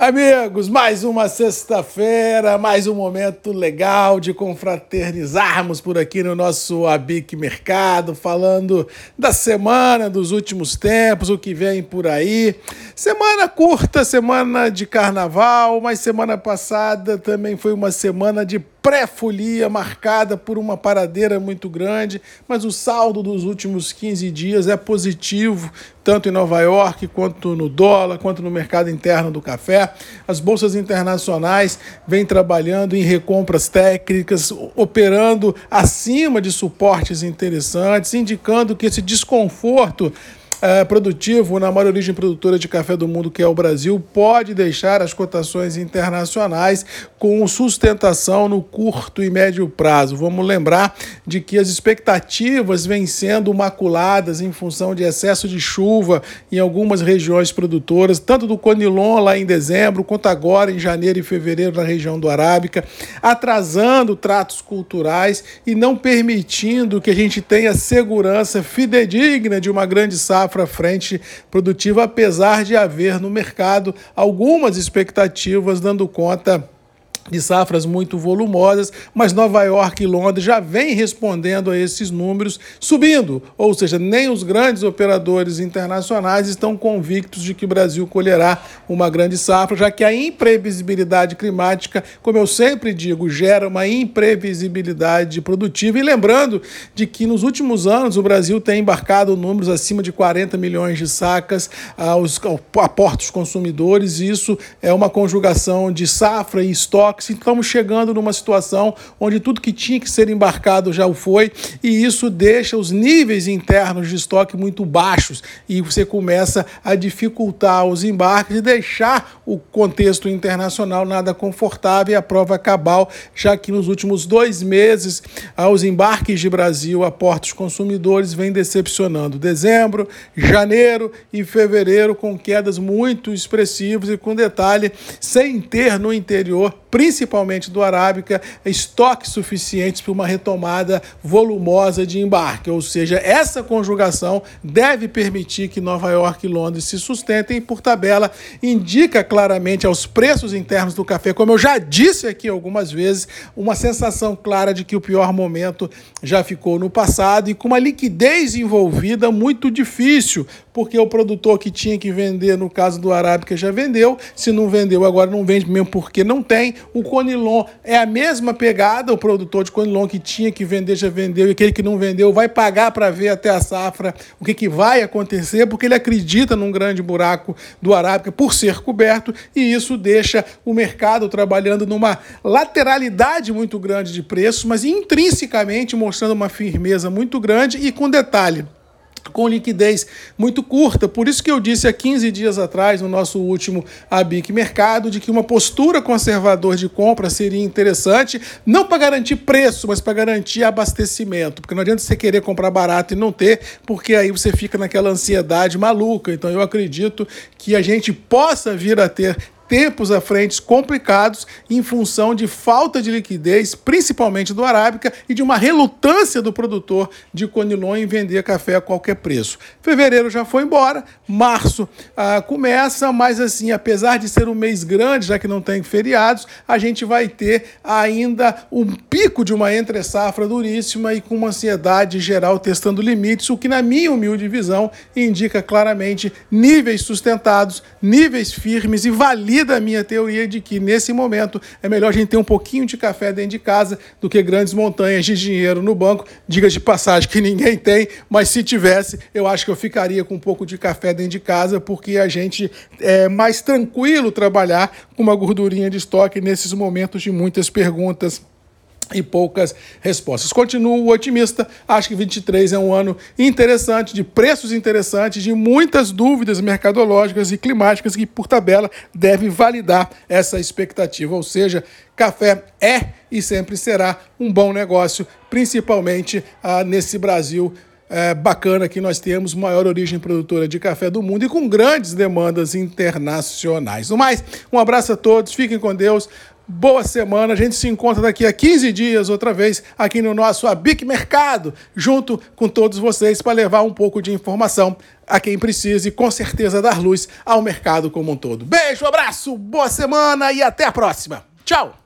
Amigos, mais uma sexta-feira, mais um momento legal de confraternizarmos por aqui no nosso Abic Mercado, falando da semana, dos últimos tempos, o que vem por aí. Semana curta, semana de carnaval, mas semana passada também foi uma semana de pré-folia marcada por uma paradeira muito grande, mas o saldo dos últimos 15 dias é positivo, tanto em Nova York, quanto no dólar, quanto no mercado interno do café. As bolsas internacionais vêm trabalhando em recompras técnicas, operando acima de suportes interessantes, indicando que esse desconforto é, produtivo na maior origem produtora de café do mundo, que é o Brasil, pode deixar as cotações internacionais com sustentação no curto e médio prazo. Vamos lembrar de que as expectativas vêm sendo maculadas em função de excesso de chuva em algumas regiões produtoras, tanto do Conilon lá em dezembro, quanto agora em janeiro e fevereiro na região do Arábica, atrasando tratos culturais e não permitindo que a gente tenha segurança fidedigna de uma grande safra safra frente produtiva, apesar de haver no mercado algumas expectativas dando conta de safras muito volumosas, mas Nova York e Londres já vêm respondendo a esses números, subindo, ou seja, nem os grandes operadores internacionais estão convictos de que o Brasil colherá uma grande safra, já que a imprevisibilidade climática, como eu sempre digo, gera uma imprevisibilidade produtiva. E lembrando de que nos últimos anos o Brasil tem embarcado números acima de 40 milhões de sacas aos, a portos consumidores, e isso é uma conjugação de safra e estoque estoques. Estamos chegando numa situação onde tudo que tinha que ser embarcado já o foi, e isso deixa os níveis internos de estoque muito baixos e você começa a dificultar os embarques e deixar o contexto internacional nada confortável e a prova cabal, já que nos últimos dois meses os embarques de Brasil a portos consumidores vêm decepcionando. Dezembro, janeiro e fevereiro com quedas muito expressivas e com detalhe, sem ter no interior principalmente do Arábica, estoques suficientes para uma retomada volumosa de embarque. Ou seja, essa conjugação deve permitir que Nova York e Londres se sustentem e, por tabela, indica claramente aos preços internos do café, como eu já disse aqui algumas vezes, uma sensação clara de que o pior momento já ficou no passado e com uma liquidez envolvida muito difícil, porque o produtor que tinha que vender, no caso do Arábica, já vendeu, se não vendeu, agora não vende mesmo porque não tem. O Conilon é a mesma pegada, o produtor de Conilon que tinha que vender já vendeu e aquele que não vendeu vai pagar para ver até a safra o que, que vai acontecer, porque ele acredita num grande buraco do Arábica por ser coberto e isso deixa o mercado trabalhando numa lateralidade muito grande de preços, mas intrinsecamente mostrando uma firmeza muito grande e com detalhe com liquidez muito curta. Por isso que eu disse há 15 dias atrás, no nosso último ABIC Mercado, de que uma postura conservadora de compra seria interessante, não para garantir preço, mas para garantir abastecimento. Porque não adianta você querer comprar barato e não ter, porque aí você fica naquela ansiedade maluca. Então eu acredito que a gente possa vir a ter tempos à frente complicados em função de falta de liquidez, principalmente do Arábica, e de uma relutância do produtor de Conilon em vender café a qualquer preço. Fevereiro já foi embora, março ah, começa, mas assim, apesar de ser um mês grande, já que não tem feriados, a gente vai ter ainda um pico de uma entre-safra duríssima e com uma ansiedade geral testando limites, o que, na minha humilde visão, indica claramente níveis sustentados, níveis firmes e valida da minha teoria de que nesse momento é melhor a gente ter um pouquinho de café dentro de casa do que grandes montanhas de dinheiro no banco. Diga de passagem que ninguém tem, mas se tivesse, eu acho que eu ficaria com um pouco de café dentro de casa, porque a gente é mais tranquilo trabalhar com uma gordurinha de estoque nesses momentos de muitas perguntas e poucas respostas. Continuo otimista, acho que 23 é um ano interessante, de preços interessantes, de muitas dúvidas mercadológicas e climáticas que, por tabela, deve validar essa expectativa. Ou seja, café é e sempre será um bom negócio, principalmente ah, nesse Brasil é, bacana que nós temos, maior origem produtora de café do mundo e com grandes demandas internacionais. No mais, um abraço a todos, fiquem com Deus. Boa semana. A gente se encontra daqui a 15 dias outra vez aqui no nosso Abic Mercado, junto com todos vocês para levar um pouco de informação a quem precise e com certeza dar luz ao mercado como um todo. Beijo, abraço, boa semana e até a próxima. Tchau!